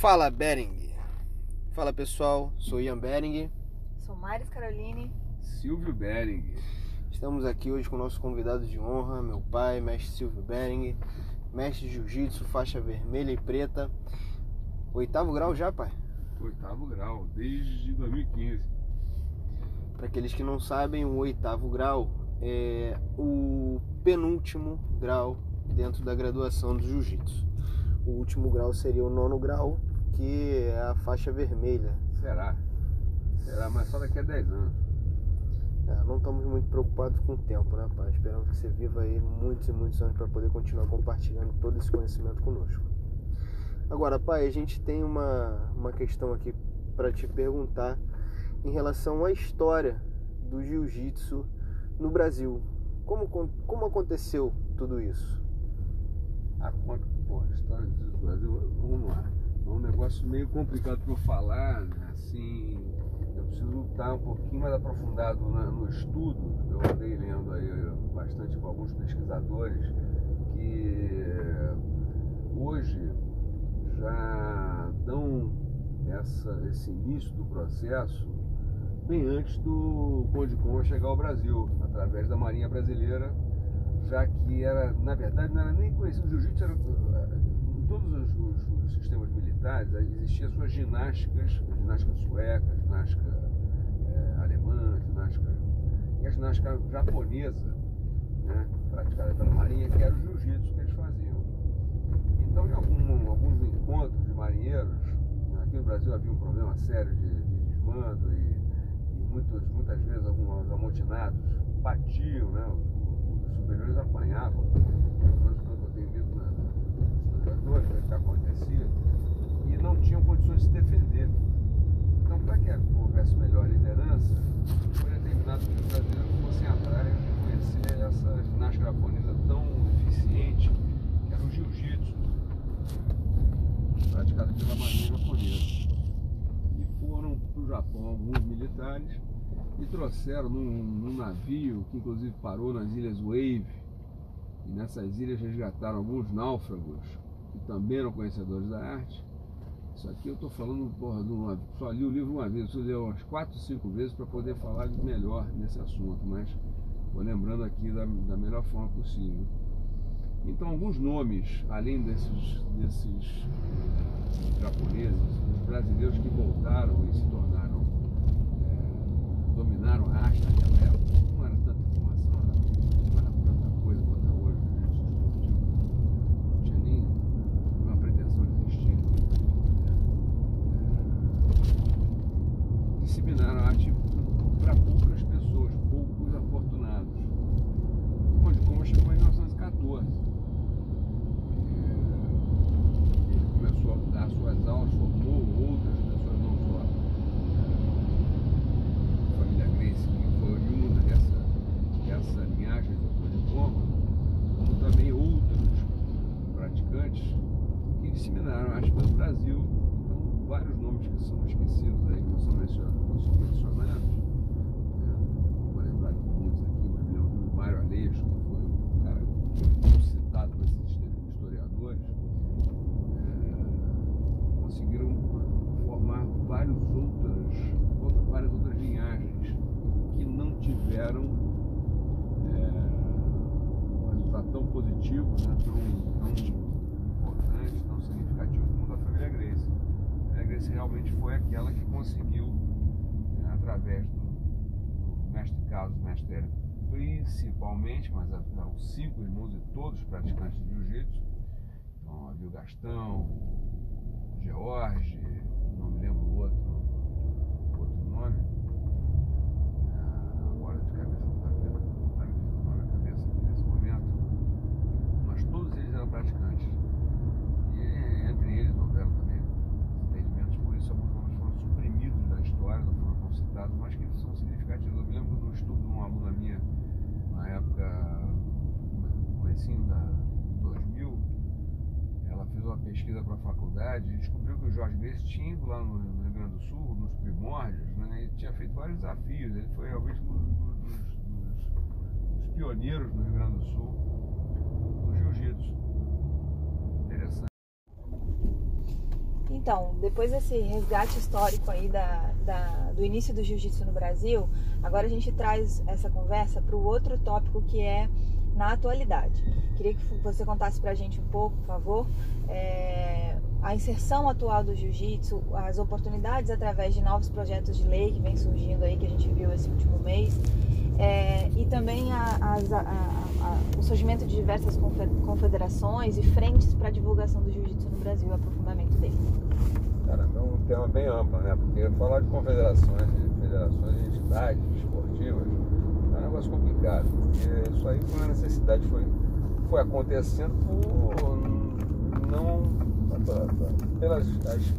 Fala Bering. Fala pessoal, sou Ian Bering. Sou Maris Caroline. Silvio Bering. Estamos aqui hoje com o nosso convidado de honra, meu pai, mestre Silvio Bering, mestre de jiu-jitsu, faixa vermelha e preta. Oitavo grau já, pai? Oitavo grau, desde 2015. Para aqueles que não sabem, o oitavo grau é o penúltimo grau dentro da graduação do jiu-jitsu. O último grau seria o nono grau, que é a faixa vermelha. Será? Será, mas só daqui a 10 anos. É, não estamos muito preocupados com o tempo, né, pai? Esperamos que você viva aí muitos e muitos anos para poder continuar compartilhando todo esse conhecimento conosco. Agora, pai, a gente tem uma, uma questão aqui para te perguntar em relação à história do jiu-jitsu no Brasil. Como, como aconteceu tudo isso? A conta, pô, a história do Brasil, vamos lá. É um negócio meio complicado para eu falar, né? assim, eu preciso estar um pouquinho mais aprofundado no estudo. Eu andei lendo aí bastante com alguns pesquisadores que hoje já dão essa, esse início do processo bem antes do Conde Conde chegar ao Brasil, através da Marinha Brasileira, já que era, na verdade, não era nem conhecido, o jiu-jitsu era, todos os, os, os, sistemas militares, existia suas ginásticas, ginástica sueca, ginástica é, alemã, ginástica, e a ginástica japonesa, né, praticada pela Marinha, que era o jiu-jitsu que eles faziam. Então, em algum, alguns encontros de marinheiros, aqui no Brasil havia um problema sério de, de desmando e, e muitos, muitas vezes alguns amotinados batiam, né? Os, os superiores apanhavam, pelo menos eu tenho visto o que acontecia, e não tinham condições de se defender. Então, para que houvesse melhor liderança, foi determinado que os brasileiros fossem atrás de conhecer essa ginástica japonesa tão eficiente, que era o jiu-jitsu, praticado pela marinha japonesa. E foram para o Japão alguns militares e trouxeram num, num, navio que inclusive parou nas ilhas Wave. E nessas ilhas resgataram alguns náufragos que também eram conhecedores da arte. Isso aqui eu estou falando, porra, uma, só li o livro uma vez, eu li umas quatro, cinco vezes para poder falar melhor nesse assunto, mas vou lembrando aqui da, da melhor forma possível. Então, alguns nomes, além desses, desses japoneses, os brasileiros que voltaram e se tornaram, é, dominaram a arte naquela época, não era tanta informação, não era tanta coisa quanto é hoje, não tinha nem uma pretensão de existir. É, disseminaram a arte para poucas pessoas, poucos afortunados. Onde como chegou em 1914. começou a dar suas aulas, formou outras pessoas, não só a família Grace, que foi oriunda dessa, dessa linhagem do diploma, como também outros praticantes que disseminaram arte pelo Brasil. Então, vários nomes que são esquecidos aí, que não são mencionados, não são mencionados. Né? Vou lembrar de muitos aqui, mas me lembro do Mário Aleixo, que foi um cara muito citado por esses historiadores conseguiram várias outras, várias outras linhagens que não tiveram é, um resultado tão positivo, né, tão, importante, tão significativo como da família Grace. A Grace realmente foi aquela que conseguiu, é, através do, do mestre Carlos, mestre principalmente, mas os cinco irmãos e todos os praticantes de jiu-jitsu, então havia o Gastão, George, não me lembro o outro, outro nome. Ah, agora de cabeça não está vindo, não está me vindo o nome na cabeça aqui nesse momento. Mas todos eles eram praticantes. E entre eles houveram também entendimentos, por isso alguns nomes foram suprimidos da história, não foram tão citados, mas que são significativos. Eu me lembro do estudo de uma aluna minha, na época, comecinho da 2000, ela fez uma pesquisa para a faculdade e descobriu que o Ido lá no Rio Grande do Sul, nos primórdios, né, e tinha feito vários desafios. Ele foi realmente um dos, dos, dos pioneiros no Rio Grande do Sul do jiu-jitsu. Interessante. Então, depois desse resgate histórico aí da, da do início do jiu-jitsu no Brasil, agora a gente traz essa conversa para o outro tópico que é na atualidade. Queria que você contasse para a gente um pouco, por favor, é, a inserção atual do jiu-jitsu, as oportunidades através de novos projetos de lei que vem surgindo aí, que a gente viu esse último mês, é, e também a, a, a, o surgimento de diversas confederações e frentes para a divulgação do jiu-jitsu no Brasil, o aprofundamento dele. Cara, é um tema bem amplo, né? Porque falar de confederações, de federações de entidades esportivas é um negócio complicado, porque isso aí foi uma necessidade, foi, foi acontecendo por não pelas as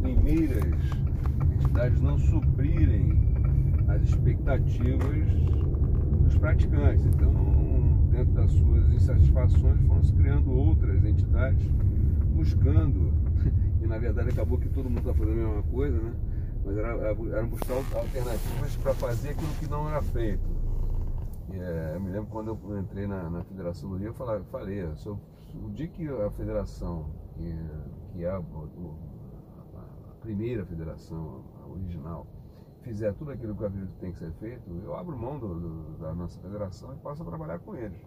primeiras entidades não suprirem as expectativas dos praticantes. Então, dentro das suas insatisfações, foram se criando outras entidades buscando, e na verdade acabou que todo mundo está fazendo a mesma coisa, né? Mas era, era buscar alternativas para fazer aquilo que não era feito. E, é, eu me lembro quando eu entrei na, na Federação do Rio, eu falei, falei o dia que a federação, que, que é a, a primeira federação, a original, fizer tudo aquilo que eu acredito que tem que ser feito, eu abro mão do, do, da nossa federação e passo a trabalhar com eles.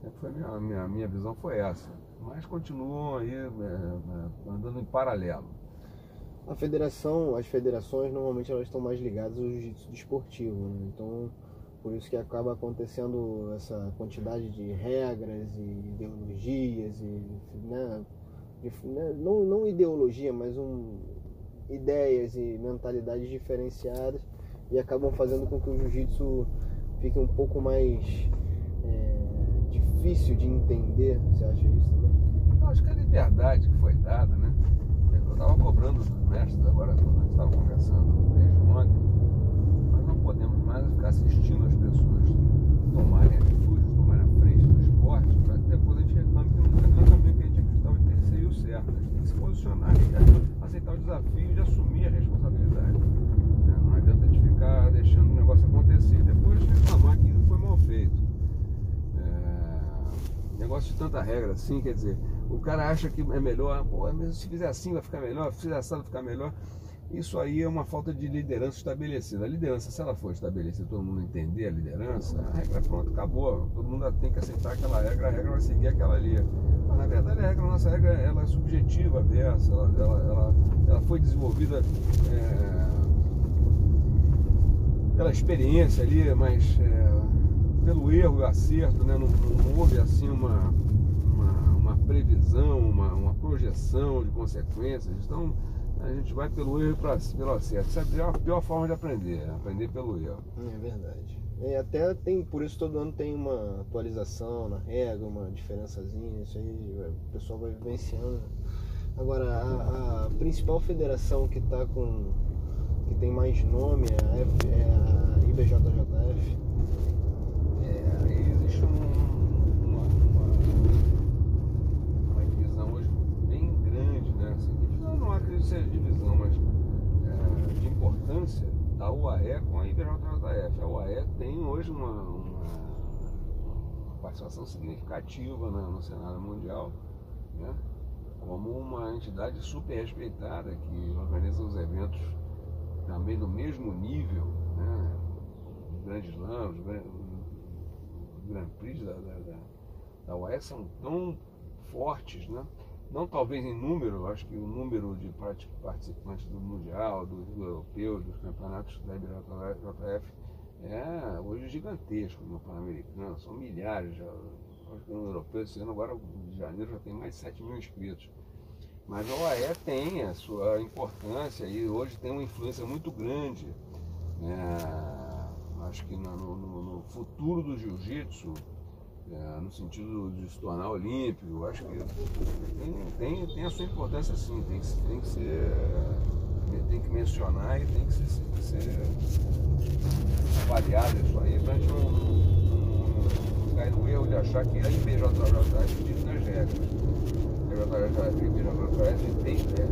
Sempre foi minha, minha, minha visão foi essa. Mas continuam aí é, é, andando em paralelo. A federação, as federações normalmente elas estão mais ligadas ao jiu-jitsu desportivo, né? então por isso que acaba acontecendo essa quantidade de regras e ideologias e né, né não, não ideologia, mas um, ideias e mentalidades diferenciadas e acabam fazendo com que o jiu-jitsu fique um pouco mais é, difícil de entender. Você acha isso também? Eu acho que a liberdade que foi dada, né? Eu estava cobrando dos mestres agora, quando a gente estava conversando desde ontem, nós não podemos mais ficar assistindo as pessoas tomarem atitudes, tomarem a frente do esporte, para depois a gente reclame que não tem nada a ver que a gente acreditava que seria o certo. A gente tem que se posicionar aceitar o desafio de assumir a responsabilidade. Né? Não adianta a gente ficar deixando o negócio acontecer e depois reclamar que foi mal feito. É... Negócio de tanta regra assim, quer dizer, o cara acha que é melhor, pô, se fizer assim vai ficar melhor, se fizer assim vai ficar melhor. Isso aí é uma falta de liderança estabelecida. A liderança, se ela for estabelecida, todo mundo entender a liderança, a regra pronto, acabou. Todo mundo tem que aceitar aquela regra, a regra vai seguir aquela ali. Mas na verdade a regra, a nossa regra ela é subjetiva, versa, ela, ela, ela, ela foi desenvolvida é, pela experiência ali, mas é, pelo erro e acerto, né? não, não, houve assim uma, uma, uma previsão, uma, uma projeção de consequências. Então a gente vai pelo erro e pelo acerto. Essa é a pior forma de aprender, é aprender pelo erro. É verdade. E até tem, por isso todo ano tem uma atualização na regra, uma diferençazinha, isso aí o pessoal vai vivenciando. Agora, a, a principal federação que tá com. que tem mais nome é a, F, é a IBJJF. É, aí existe um, uma, uma, uma, divisão hoje bem grande, né? Assim, divisão não acredito que seja divisão, mas é, de da UAE com a IBJJF. A UAE tem hoje uma, uma, uma participação significativa no, no cenário mundial, né? como uma entidade super respeitada que organiza os eventos também do mesmo nível, né? os grandes lãs, os Grand Prix da, da, da, da UAE são tão fortes, né? Não talvez em número, acho que o número de participantes do Mundial, do, do Europeu, dos campeonatos da IBJJF é hoje gigantesco no Pan-Americano, são milhares já. Acho que no Europeu esse ano, agora de janeiro, já tem mais de 7 mil inscritos. Mas a OAE tem a sua importância e hoje tem uma influência muito grande. Né? Acho que no, no, no futuro do jiu-jitsu, é, no sentido de se tornar olímpico, acho que tem, tem, tem a sua importância sim, tem que, tem que ser. Tem que mencionar e tem que ser, ser avaliado isso aí para a gente não, não, não, cair no erro de achar que a IBJJF diz nas regras.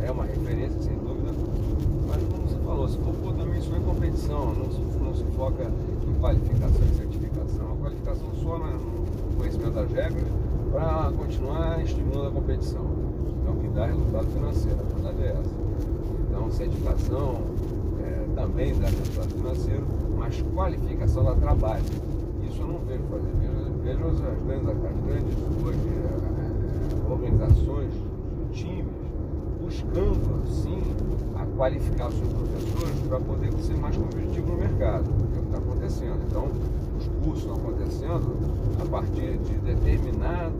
É uma referência, sem dúvida, mas como você falou, se for pôr também isso é competição, não se, não se foca em qualificação e certificação. A qualificação só na, conhecimento das regras para continuar estimulando a competição. Então que dá resultado financeiro, a verdade é essa. Então, certificação é, também dá resultado financeiro, mas qualificação dá trabalho. Isso eu não vejo fazer. Vejo, vejo as, grandes, as grandes hoje, é, organizações, times, buscando, sim, a qualificar os seus professores para poder ser mais competitivo no mercado. É o que está acontecendo. Então, cursos acontecendo a partir de determinadas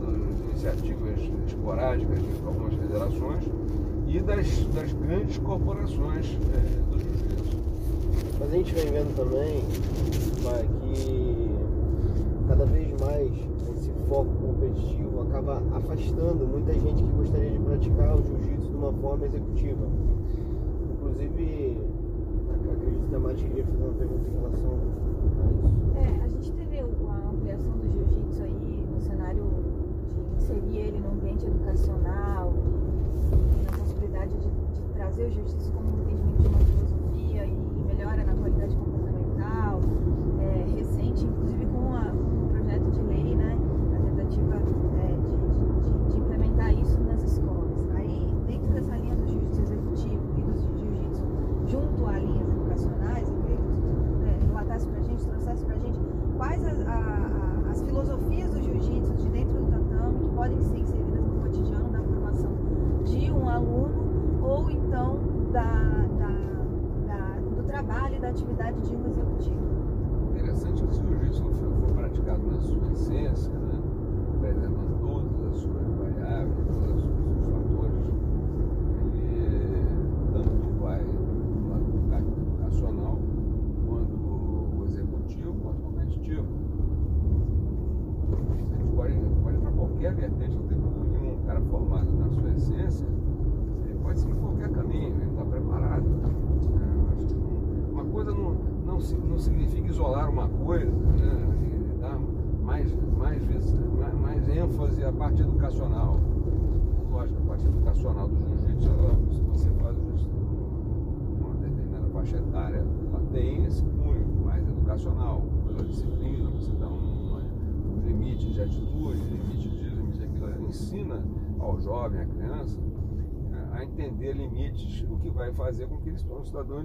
iniciativas esporádicas de algumas federações e das, das grandes corporações é, do jiu-jitsu. Mas a gente vem vendo também pai, que cada vez mais esse foco competitivo acaba afastando muita gente que gostaria de praticar o jiu-jitsu de uma forma executiva. Inclusive, acredito que a Mati queria fazer uma pergunta em relação a isso. É, a gente teve a ampliação do jiu-jitsu aí no cenário de inserir ele no ambiente educacional na possibilidade de, de trazer o jiu-jitsu como um entendimento de uma filosofia e melhora na qualidade comportamental. É, recente, inclusive com, a, com o projeto de lei, né? A tentativa é, de, de- de implementar isso nas escolas. Aí, dentro dessa linha do jiu-jitsu executivo e do jiu-jitsu junto a linhas educacionais, eu queria que você é, relatasse pra gente, trouxesse pra gente quais as, a- a- as filosofias do jiu-jitsu de dentro do tatame que podem ser inseridas no cotidiano da formação de um aluno ou então da, da- da- do trabalho e da atividade de um executivo. Interessante que se o jiu-jitsu for, for praticado na sua essência, né, preservando todas as suas variáveis, todos os seus fatores, ele tanto vai do lado educacional, quanto o executivo, quanto o competitivo. A gente pode, pode ir para qualquer vertente, não tem problema nenhum. Um cara formado na sua essência, ele pode seguir qualquer caminho, ele está preparado. É, acho que não- uma coisa não, não, si- não significa isolar uma coisa, né? e dar mais, mais, vis- mais, mais ênfase à parte educacional. Lógico, a parte educacional do jiu-jitsu, ela- se você faz isso numa determinada faixa etária, ela tem esse cunho mais educacional, pela disciplina, você dá um, um limite de atitude, limite disso, limite daquilo, ensina ao jovem, à criança, a entender limites, o que vai fazer com que ele se torne um cidadão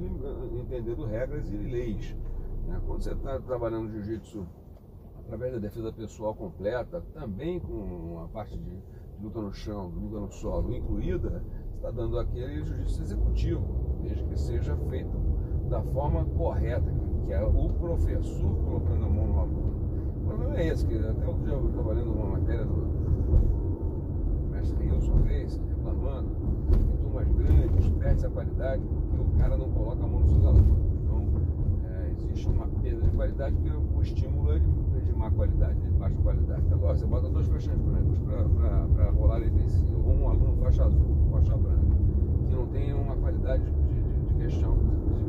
entendendo regras e leis. né? Quando você está trabalhando jiu-jitsu através da defesa pessoal completa, também com a parte de luta no chão, luta no solo incluída, está dando aquele jiu-jitsu executivo, desde que seja feito da forma correta, que- que é o professor colocando a mão no aluno. O problema é esse, que até outro dia eu lendo uma matéria do mestre Wilson Grace, reclamando que turmas grandes perde a qualidade porque o cara não coloca a mão nos seus alunos. Então, é, existe uma perda de qualidade porque o estímulo é de, de má qualidade, de baixa qualidade. Agora, você bota dois faixas brancas para rolar entre si, ou um aluno faixa azul, faixa branca, que não tem uma qualidade de, de, de questão,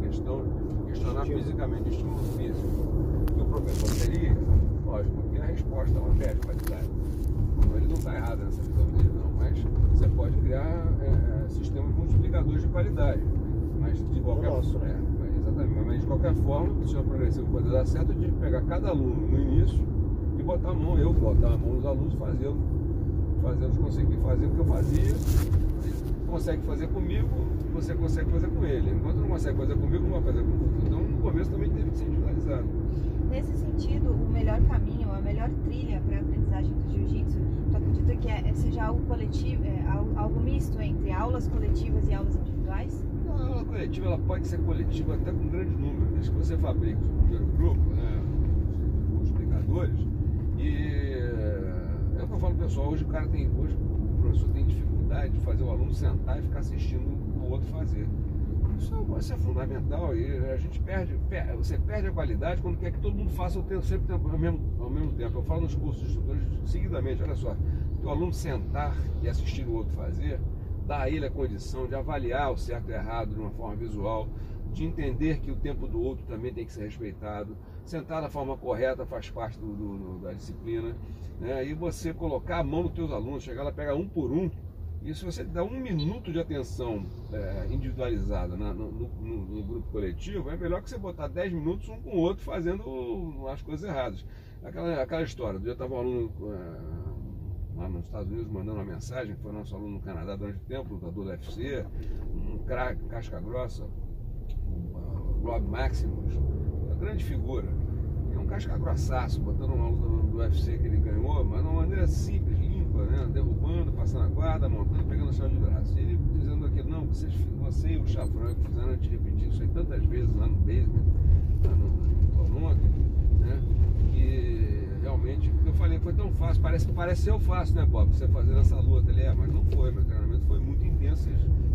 questão, questionar Estímulo. fisicamente, estímulo físico, que o professor teria, lógico, que a resposta ela perde qualidade. Então, ele não está errado nessa visão dele, não, mas você pode criar é, é, sistemas multiplicadores de qualidade. Mas de qualquer nosso, né? é, exatamente, mas de qualquer forma, o sistema progressivo pode dar certo de pegar cada aluno no início e botar a mão, eu botar a mão nos alunos fazendo, fazendo conseguir fazer o que eu fazia, consegue fazer comigo, você consegue fazer com ele. Enquanto não consegue fazer comigo, não vai fazer com você. Então no começo também teve que ser individualizado. Nesse sentido, o melhor caminho, a melhor trilha para a aprendizagem do jiu-jitsu, tu acredita que é, seja algo coletivo, é, al- algo misto entre aulas coletivas e aulas individuais? A aula coletiva ela pode ser coletiva até com grande número, desde que você fabrique o primeiro grupo, né, os multiplicadores. E é o que eu falo pessoal, hoje o cara tem, hoje o professor tem dificuldade de fazer o aluno sentar e ficar assistindo o outro fazer. Isso é, é fundamental e a gente perde, per- você perde a qualidade quando quer que todo mundo faça o tempo, sempre tempo, ao, mesmo, ao mesmo tempo. Eu falo nos cursos de instrutores seguidamente, olha só, o aluno sentar e assistir o outro fazer, dá a ele a condição de avaliar o certo e errado de uma forma visual, de entender que o tempo do outro também tem que ser respeitado. Sentar da forma correta faz parte do- do- do- da disciplina. Né? E você colocar a mão nos teus alunos, chegar lá, pegar um por um, e se você dá um minuto de atenção é, individualizada no, no- no- grupo coletivo, é melhor que você botar 10 minutos um com o outro fazendo as coisas erradas. Aquela, aquela história, eu estava um aluno é, lá nos Estados Unidos mandando uma mensagem, foi nosso aluno no Canadá durante tempo, lutador do UFC, um craque, casca grossa, o Rob Maximus, uma grande figura. E um casca grossaço, botando uma luta do UFC que ele ganhou, mas de uma maneira simples, né? derrubando, passando a guarda, montando, pegando o chão de braço. E ele dizendo aquilo, não, vocês, você e o Chafran fizeram a gente repetir isso aí tantas vezes lá no basement, lá no, Toronto, né? Que realmente, eu falei, foi tão fácil, parece, parece ser fácil, né, Bob? Você fazendo essa luta ali, é, mas não foi, meu treinamento foi muito intenso,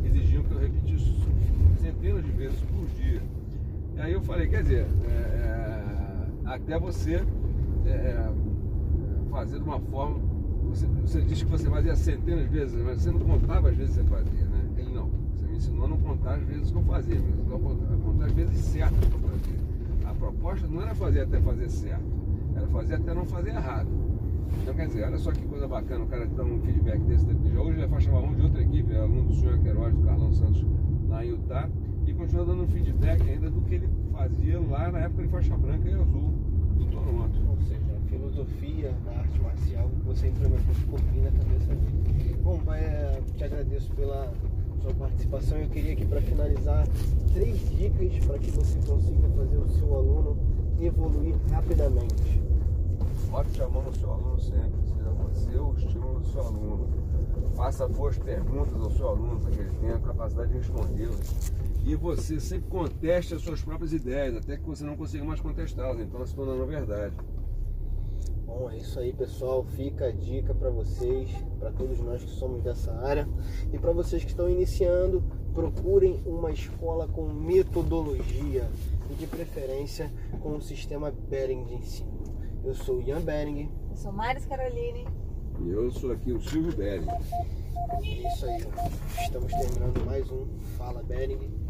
eles exigiam que eu repetisse centenas de vezes por dia. E aí eu falei, quer dizer, é, é, até você é, é, fazer de uma forma. Você, você disse que você fazia centenas de vezes, mas você não contava as vezes que você fazia, né? Ele não. Você me ensinou a não contar as vezes que eu fazia, ensinou a contar as vezes certas que eu fazia. A proposta não era fazer até fazer certo, era fazer até não fazer errado. Então quer dizer, olha só que coisa bacana, o cara dá um feedback desse já hoje é faixa marrom de outra equipe, é aluno do Sonho Queiroz, do Carlão Santos em Utah, e continua dando feedback ainda do que ele fazia lá na época de faixa branca e azul do Toronto. Ou seja, filosofia da arte marcial que você implementou ficou bem na cabeça dele. Bom, pai, é, te agradeço pela sua participação. Eu queria aqui para finalizar três dicas para que você consiga fazer o seu aluno evoluir rapidamente. Bote a mão no seu aluno sempre, seja você o estímulo do seu aluno. Faça boas perguntas ao seu aluno para que ele tenha a capacidade de respondê-las. E você sempre conteste as suas próprias ideias, até que você não consiga mais contestá-las, então se tornando verdade. Bom, é isso aí, pessoal. Fica a dica para vocês, para todos nós que somos dessa área. E para vocês que estão iniciando, procurem uma escola com metodologia e de preferência com o sistema Bering de ensino. Eu sou Ian Bering. Eu sou Maris Caroline. E eu sou aqui o Silvio Bering. É isso aí. Estamos terminando mais um Fala Bering.